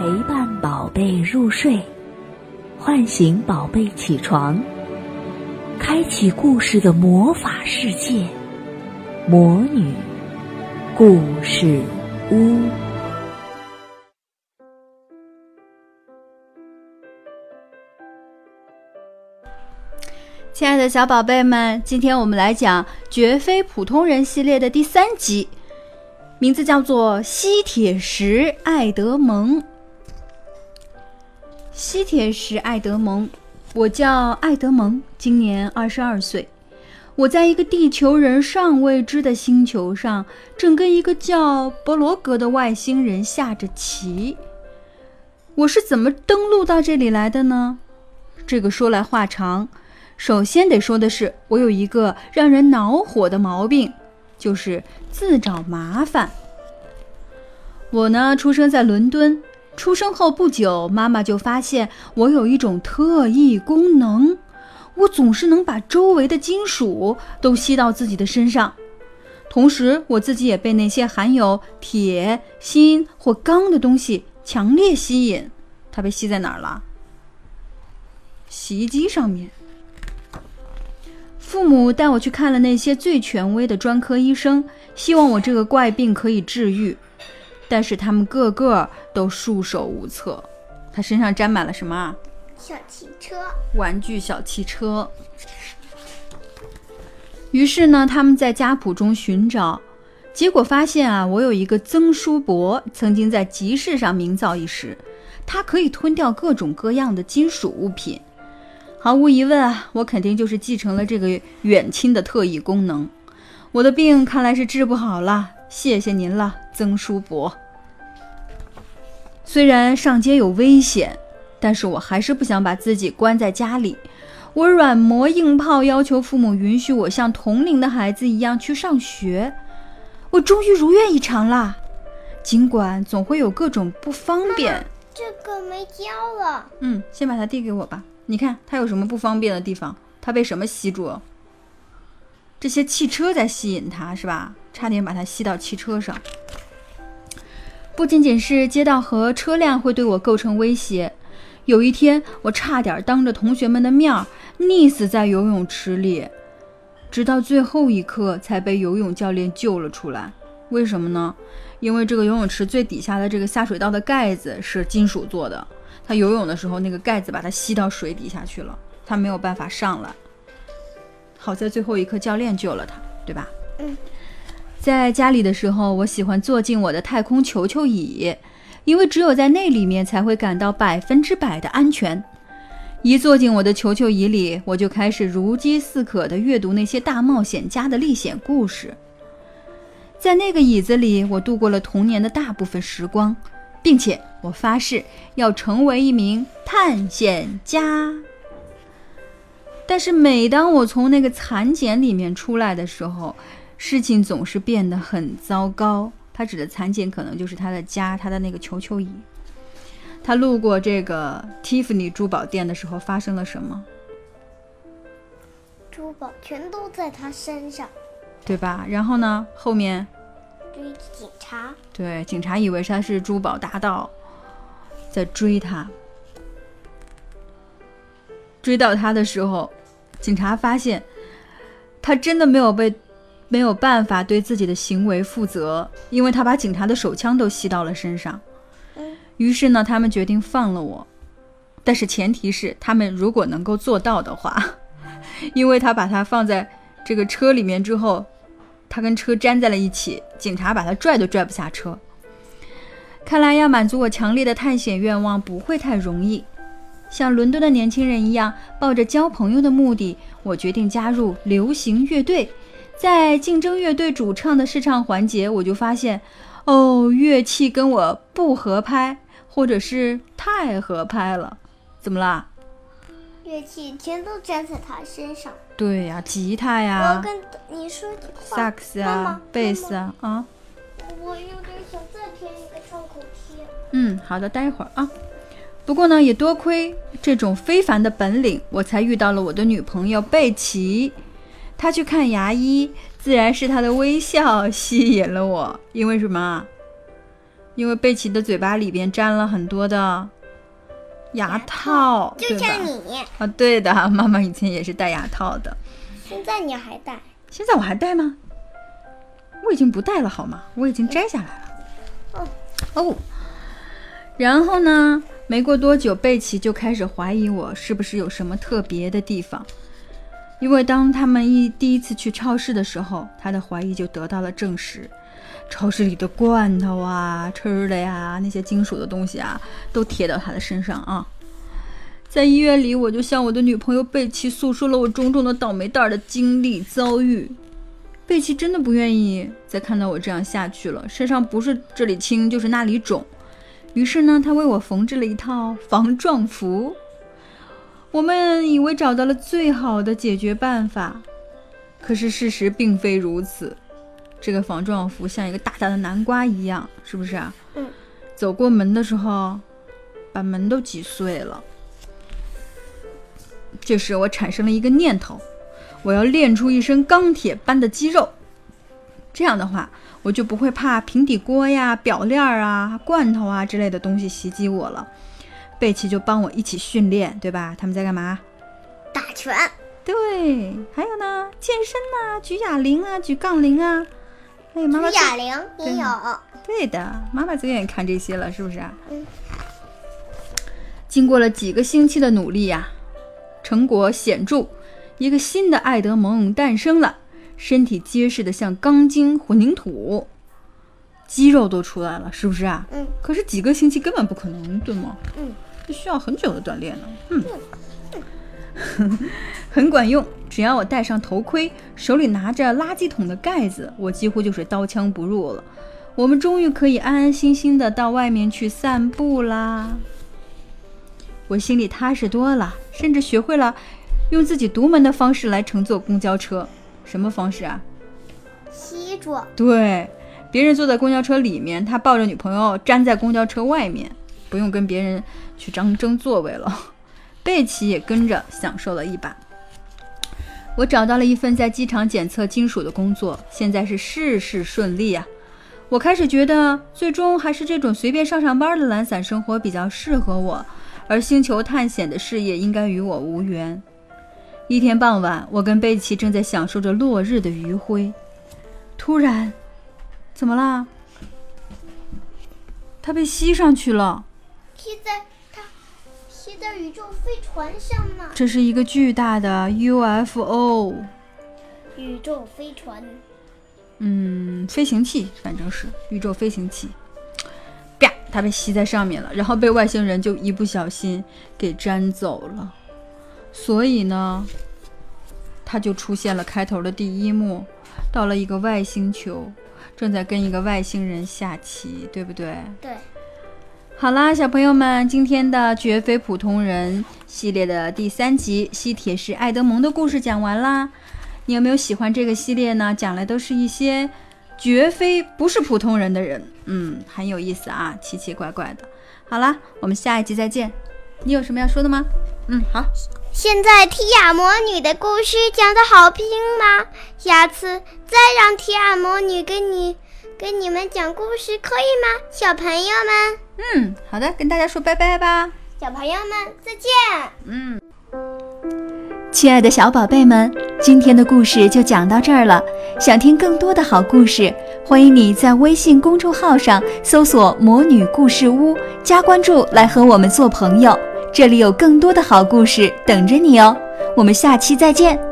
陪伴宝贝入睡，唤醒宝贝起床，开启故事的魔法世界——魔女故事屋。亲爱的小宝贝们，今天我们来讲《绝非普通人》系列的第三集，名字叫做《吸铁石爱德蒙》。吸铁石爱德蒙，我叫爱德蒙，今年二十二岁。我在一个地球人尚未知的星球上，正跟一个叫博罗格的外星人下着棋。我是怎么登陆到这里来的呢？这个说来话长。首先得说的是，我有一个让人恼火的毛病，就是自找麻烦。我呢，出生在伦敦，出生后不久，妈妈就发现我有一种特异功能，我总是能把周围的金属都吸到自己的身上，同时我自己也被那些含有铁、锌或钢的东西强烈吸引。它被吸在哪儿了？洗衣机上面。父母带我去看了那些最权威的专科医生，希望我这个怪病可以治愈，但是他们个个都束手无策。他身上沾满了什么啊？小汽车，玩具小汽车。于是呢，他们在家谱中寻找，结果发现啊，我有一个曾叔伯曾经在集市上名噪一时，他可以吞掉各种各样的金属物品。毫无疑问啊，我肯定就是继承了这个远亲的特异功能。我的病看来是治不好了，谢谢您了，曾叔伯。虽然上街有危险，但是我还是不想把自己关在家里。我软磨硬泡，要求父母允许我像同龄的孩子一样去上学。我终于如愿以偿啦，尽管总会有各种不方便。这个没胶了。嗯，先把它递给我吧。你看它有什么不方便的地方？它被什么吸住？这些汽车在吸引它，是吧？差点把它吸到汽车上。不仅仅是街道和车辆会对我构成威胁，有一天我差点当着同学们的面溺死在游泳池里，直到最后一刻才被游泳教练救了出来。为什么呢？因为这个游泳池最底下的这个下水道的盖子是金属做的。他游泳的时候，那个盖子把他吸到水底下去了，他没有办法上来。好在最后一刻教练救了他，对吧？嗯。在家里的时候，我喜欢坐进我的太空球球椅，因为只有在那里面才会感到百分之百的安全。一坐进我的球球椅里，我就开始如饥似渴地阅读那些大冒险家的历险故事。在那个椅子里，我度过了童年的大部分时光。并且我发誓要成为一名探险家。但是每当我从那个蚕茧里面出来的时候，事情总是变得很糟糕。他指的蚕茧可能就是他的家，他的那个球球椅。他路过这个 Tiffany 珠宝店的时候，发生了什么？珠宝全都在他身上，对吧？然后呢？后面？追警察，对，警察以为他是珠宝大盗，在追他。追到他的时候，警察发现他真的没有被没有办法对自己的行为负责，因为他把警察的手枪都吸到了身上。于是呢，他们决定放了我，但是前提是他们如果能够做到的话，因为他把他放在这个车里面之后。他跟车粘在了一起，警察把他拽都拽不下车。看来要满足我强烈的探险愿望不会太容易。像伦敦的年轻人一样，抱着交朋友的目的，我决定加入流行乐队。在竞争乐队主唱的试唱环节，我就发现，哦，乐器跟我不合拍，或者是太合拍了。怎么啦？乐器全都粘在他身上。对呀，吉他呀。我跟你说句话。萨克斯啊，贝斯啊，啊。我有点想再添一个创口贴。嗯，好的，待会儿啊。不过呢，也多亏这种非凡的本领，我才遇到了我的女朋友贝奇。她去看牙医，自然是他的微笑吸引了我。因为什么？因为贝奇的嘴巴里边沾了很多的牙套，就？像你，啊，对的，妈妈以前也是戴牙套的，现在你还戴？现在我还戴吗？我已经不戴了，好吗？我已经摘下来了。哦哦，然后呢？没过多久，贝奇就开始怀疑我是不是有什么特别的地方，因为当他们一第一次去超市的时候，他的怀疑就得到了证实。超市里的罐头啊、吃的呀、那些金属的东西啊，都贴到他的身上啊。在医院里，我就向我的女朋友贝奇诉说了我种种的倒霉蛋儿的经历遭遇。贝奇真的不愿意再看到我这样下去了，身上不是这里青就是那里肿。于是呢，他为我缝制了一套防撞服。我们以为找到了最好的解决办法，可是事实并非如此。这个防撞服像一个大大的南瓜一样，是不是啊？嗯。走过门的时候，把门都挤碎了。这时我产生了一个念头，我要练出一身钢铁般的肌肉。这样的话，我就不会怕平底锅呀、表链啊、罐头啊之类的东西袭击我了。贝奇就帮我一起训练，对吧？他们在干嘛？打拳，对，还有呢，健身呐、举哑铃啊、举杠铃啊，还有妈妈举哑铃也有。对的，妈妈最愿意看这些了，是不是啊？嗯。经过了几个星期的努力呀、成果显著，一个新的爱德蒙诞生了，身体结实的像钢筋混凝土，肌肉都出来了，是不是啊？嗯。可是几个星期根本不可能，对吗？嗯。这需要很久的锻炼呢。嗯。很管用，只要我戴上头盔，手里拿着垃圾桶的盖子，我几乎就是刀枪不入了。我们终于可以安安心心的到外面去散步啦。我心里踏实多了，甚至学会了用自己独门的方式来乘坐公交车。什么方式啊？吸住，对，别人坐在公交车里面，他抱着女朋友粘在公交车外面，不用跟别人去争争座位了。贝奇也跟着享受了一把。我找到了一份在机场检测金属的工作，现在是事事顺利啊。我开始觉得，最终还是这种随便上上班的懒散生活比较适合我，而星球探险的事业应该与我无缘。一天傍晚，我跟贝奇正在享受着落日的余晖，突然，怎么啦？它被吸上去了。吸在它吸在宇宙飞船上呢。这是一个巨大的 UFO，宇宙飞船，嗯，飞行器，反正是宇宙飞行器。啪，它被吸在上面了，然后被外星人就一不小心给粘走了。所以呢，它就出现了开头的第一幕，到了一个外星球，正在跟一个外星人下棋，对不对？对，好啦，小朋友们，今天的《绝非普通人》系列的第三集《吸铁石爱德蒙》的故事讲完啦。你有没有喜欢这个系列呢？讲的都是一些绝非不是普通人的人，嗯，很有意思啊，奇奇怪怪的。好啦，我们下一集再见。你有什么要说的吗？嗯，好。现在提亚魔女的故事讲的好听吗？下次再让提亚魔女跟你给你们讲故事，可以吗？小朋友们，嗯，好的，跟大家说拜拜吧。小朋友们再见。嗯。亲爱的小宝贝们，今天的故事就讲到这儿了。想听更多的好故事，欢迎你在微信公众号上搜索“魔女故事屋”，加关注来和我们做朋友。这里有更多的好故事等着你哦。我们下期再见。